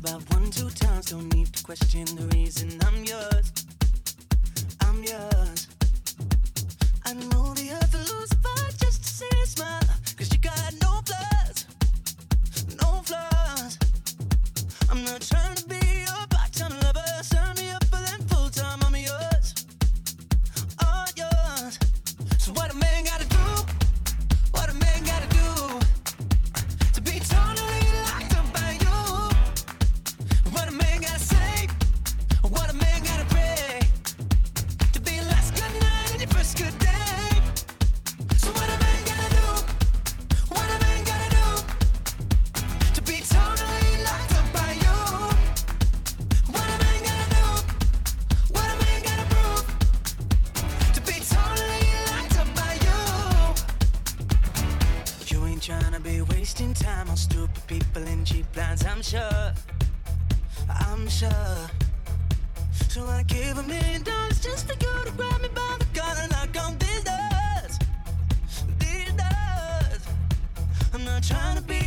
about one, two times. Don't need to question the reason I'm yours. Ain't tryna be wasting time on stupid people and cheap lines, I'm sure. I'm sure. So I give a million dollars just for you to grab me by the collar and knock on these doors. These doors. I'm not trying to be